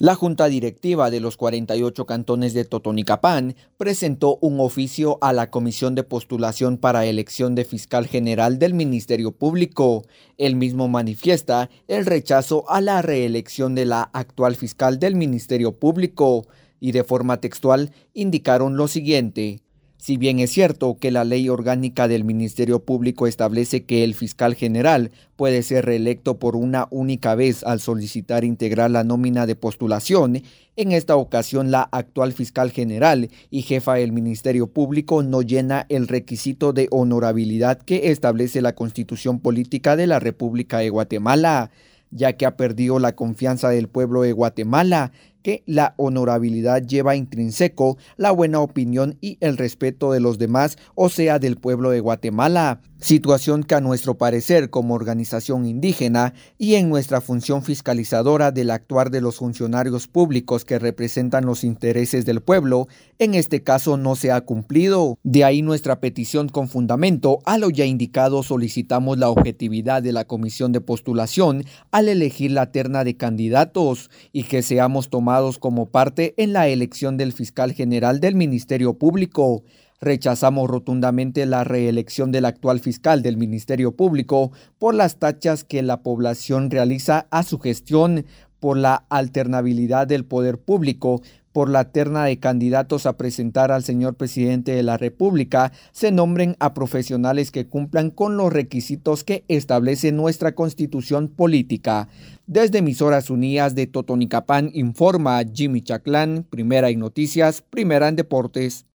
La Junta Directiva de los 48 cantones de Totonicapán presentó un oficio a la Comisión de Postulación para Elección de Fiscal General del Ministerio Público. El mismo manifiesta el rechazo a la reelección de la actual fiscal del Ministerio Público y de forma textual indicaron lo siguiente. Si bien es cierto que la ley orgánica del Ministerio Público establece que el fiscal general puede ser reelecto por una única vez al solicitar integrar la nómina de postulación, en esta ocasión la actual fiscal general y jefa del Ministerio Público no llena el requisito de honorabilidad que establece la Constitución Política de la República de Guatemala ya que ha perdido la confianza del pueblo de Guatemala, que la honorabilidad lleva intrínseco la buena opinión y el respeto de los demás, o sea, del pueblo de Guatemala, situación que a nuestro parecer como organización indígena y en nuestra función fiscalizadora del actuar de los funcionarios públicos que representan los intereses del pueblo, en este caso no se ha cumplido. De ahí nuestra petición con fundamento a lo ya indicado solicitamos la objetividad de la comisión de postulación al elegir la terna de candidatos y que seamos tomados como parte en la elección del fiscal general del Ministerio Público. Rechazamos rotundamente la reelección del actual fiscal del Ministerio Público por las tachas que la población realiza a su gestión, por la alternabilidad del poder público, por la terna de candidatos a presentar al señor presidente de la República, se nombren a profesionales que cumplan con los requisitos que establece nuestra constitución política. Desde emisoras unidas de Totonicapán informa Jimmy Chaclán, primera en noticias, primera en deportes.